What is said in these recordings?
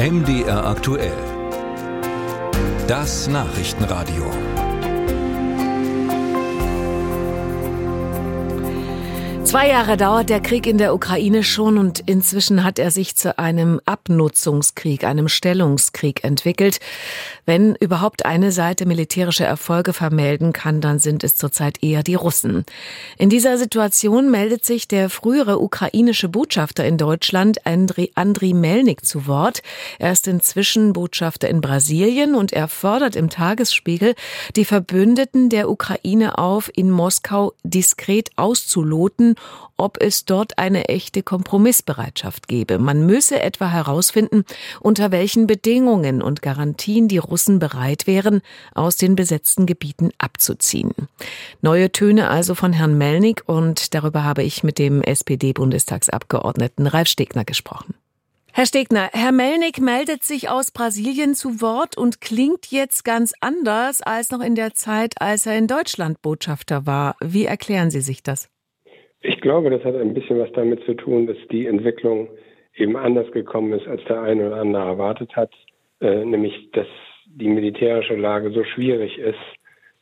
MDR aktuell. Das Nachrichtenradio. Zwei Jahre dauert der Krieg in der Ukraine schon und inzwischen hat er sich zu einem Abnutzungskrieg, einem Stellungskrieg entwickelt. Wenn überhaupt eine Seite militärische Erfolge vermelden kann, dann sind es zurzeit eher die Russen. In dieser Situation meldet sich der frühere ukrainische Botschafter in Deutschland, Andriy Andri Melnik, zu Wort. Er ist inzwischen Botschafter in Brasilien und er fordert im Tagesspiegel die Verbündeten der Ukraine auf, in Moskau diskret auszuloten, ob es dort eine echte Kompromissbereitschaft gebe. Man müsse etwa herausfinden, unter welchen Bedingungen und Garantien die Russen bereit wären, aus den besetzten Gebieten abzuziehen. Neue Töne also von Herrn Melnik und darüber habe ich mit dem SPD-Bundestagsabgeordneten Ralf Stegner gesprochen. Herr Stegner, Herr Melnik meldet sich aus Brasilien zu Wort und klingt jetzt ganz anders als noch in der Zeit, als er in Deutschland Botschafter war. Wie erklären Sie sich das? Ich glaube, das hat ein bisschen was damit zu tun, dass die Entwicklung eben anders gekommen ist, als der eine oder andere erwartet hat, äh, nämlich dass die militärische Lage so schwierig ist,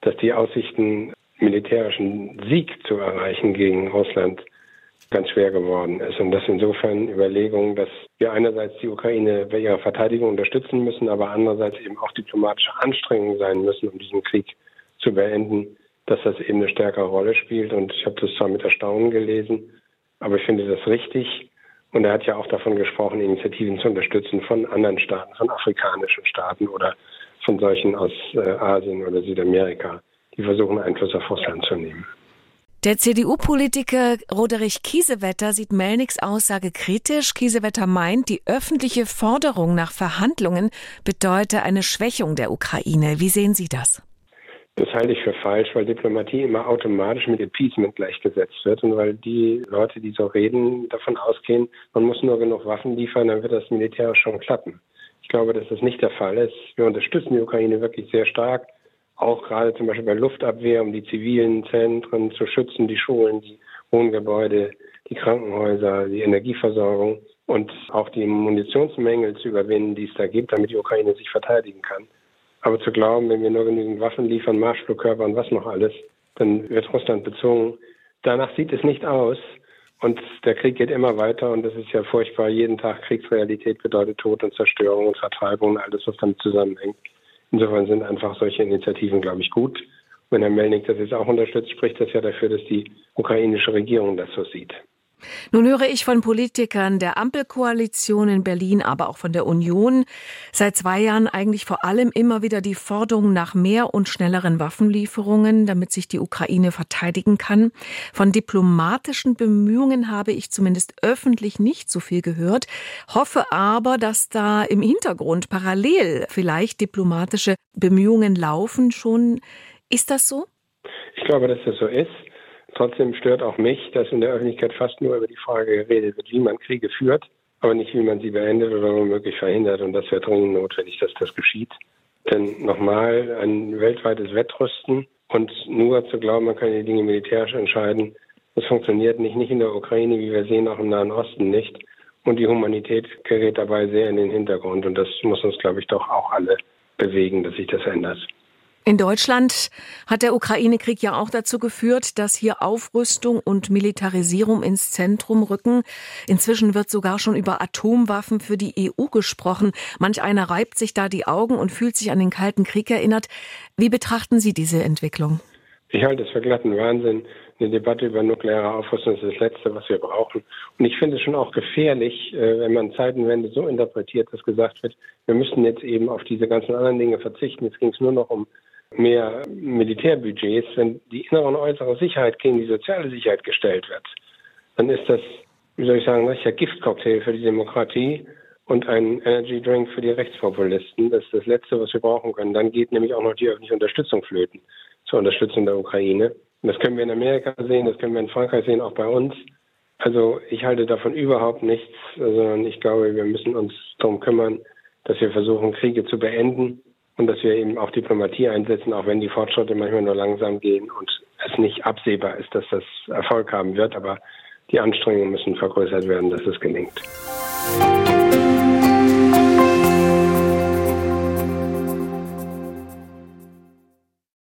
dass die Aussichten, militärischen Sieg zu erreichen gegen Russland, ganz schwer geworden ist. Und das insofern Überlegungen, dass wir einerseits die Ukraine bei ihrer Verteidigung unterstützen müssen, aber andererseits eben auch diplomatische Anstrengungen sein müssen, um diesen Krieg zu beenden, dass das eben eine stärkere Rolle spielt. Und ich habe das zwar mit Erstaunen gelesen, aber ich finde das richtig. Und er hat ja auch davon gesprochen, Initiativen zu unterstützen von anderen Staaten, von afrikanischen Staaten oder von solchen aus äh, Asien oder Südamerika, die versuchen, Einfluss auf Russland zu nehmen. Der CDU-Politiker Roderich Kiesewetter sieht Melniks Aussage kritisch. Kiesewetter meint, die öffentliche Forderung nach Verhandlungen bedeute eine Schwächung der Ukraine. Wie sehen Sie das? Das halte ich für falsch, weil Diplomatie immer automatisch mit Appeasement gleichgesetzt wird und weil die Leute, die so reden, davon ausgehen, man muss nur genug Waffen liefern, dann wird das militärisch schon klappen. Ich glaube, dass das nicht der Fall ist. Wir unterstützen die Ukraine wirklich sehr stark, auch gerade zum Beispiel bei Luftabwehr, um die zivilen Zentren zu schützen, die Schulen, die Wohngebäude, die Krankenhäuser, die Energieversorgung und auch die Munitionsmängel zu überwinden, die es da gibt, damit die Ukraine sich verteidigen kann. Aber zu glauben, wenn wir nur genügend Waffen liefern, Marschflugkörper und was noch alles, dann wird Russland bezogen. Danach sieht es nicht aus. Und der Krieg geht immer weiter und das ist ja furchtbar. Jeden Tag Kriegsrealität bedeutet Tod und Zerstörung und Vertreibung und alles, was damit zusammenhängt. Insofern sind einfach solche Initiativen, glaube ich, gut. Wenn Herr Melnik das jetzt auch unterstützt, spricht das ja dafür, dass die ukrainische Regierung das so sieht. Nun höre ich von Politikern der Ampelkoalition in Berlin, aber auch von der Union seit zwei Jahren eigentlich vor allem immer wieder die Forderung nach mehr und schnelleren Waffenlieferungen, damit sich die Ukraine verteidigen kann. Von diplomatischen Bemühungen habe ich zumindest öffentlich nicht so viel gehört, hoffe aber, dass da im Hintergrund parallel vielleicht diplomatische Bemühungen laufen schon. Ist das so? Ich glaube, dass das so ist. Trotzdem stört auch mich, dass in der Öffentlichkeit fast nur über die Frage geredet wird, wie man Kriege führt, aber nicht, wie man sie beendet oder womöglich verhindert. Und das wäre dringend notwendig, dass das geschieht. Denn nochmal ein weltweites Wettrüsten und nur zu glauben, man kann die Dinge militärisch entscheiden, das funktioniert nicht, nicht in der Ukraine, wie wir sehen, auch im Nahen Osten nicht. Und die Humanität gerät dabei sehr in den Hintergrund. Und das muss uns, glaube ich, doch auch alle bewegen, dass sich das ändert. In Deutschland hat der Ukraine-Krieg ja auch dazu geführt, dass hier Aufrüstung und Militarisierung ins Zentrum rücken. Inzwischen wird sogar schon über Atomwaffen für die EU gesprochen. Manch einer reibt sich da die Augen und fühlt sich an den Kalten Krieg erinnert. Wie betrachten Sie diese Entwicklung? Ich halte es für glatten Wahnsinn. Eine Debatte über nukleare Aufrüstung ist das Letzte, was wir brauchen. Und ich finde es schon auch gefährlich, äh, wenn man Zeitenwende so interpretiert, dass gesagt wird, wir müssen jetzt eben auf diese ganzen anderen Dinge verzichten. Jetzt ging es nur noch um mehr Militärbudgets, wenn die innere und äußere Sicherheit gegen die soziale Sicherheit gestellt wird, dann ist das, wie soll ich sagen, ein richtiger Giftcocktail für die Demokratie und ein Energy Drink für die Rechtspopulisten. Das ist das Letzte, was wir brauchen können. Dann geht nämlich auch noch die öffentliche Unterstützung flöten zur Unterstützung der Ukraine. Und das können wir in Amerika sehen, das können wir in Frankreich sehen, auch bei uns. Also ich halte davon überhaupt nichts, sondern ich glaube, wir müssen uns darum kümmern, dass wir versuchen, Kriege zu beenden und dass wir eben auch Diplomatie einsetzen, auch wenn die Fortschritte manchmal nur langsam gehen und es nicht absehbar ist, dass das Erfolg haben wird. Aber die Anstrengungen müssen vergrößert werden, dass es gelingt.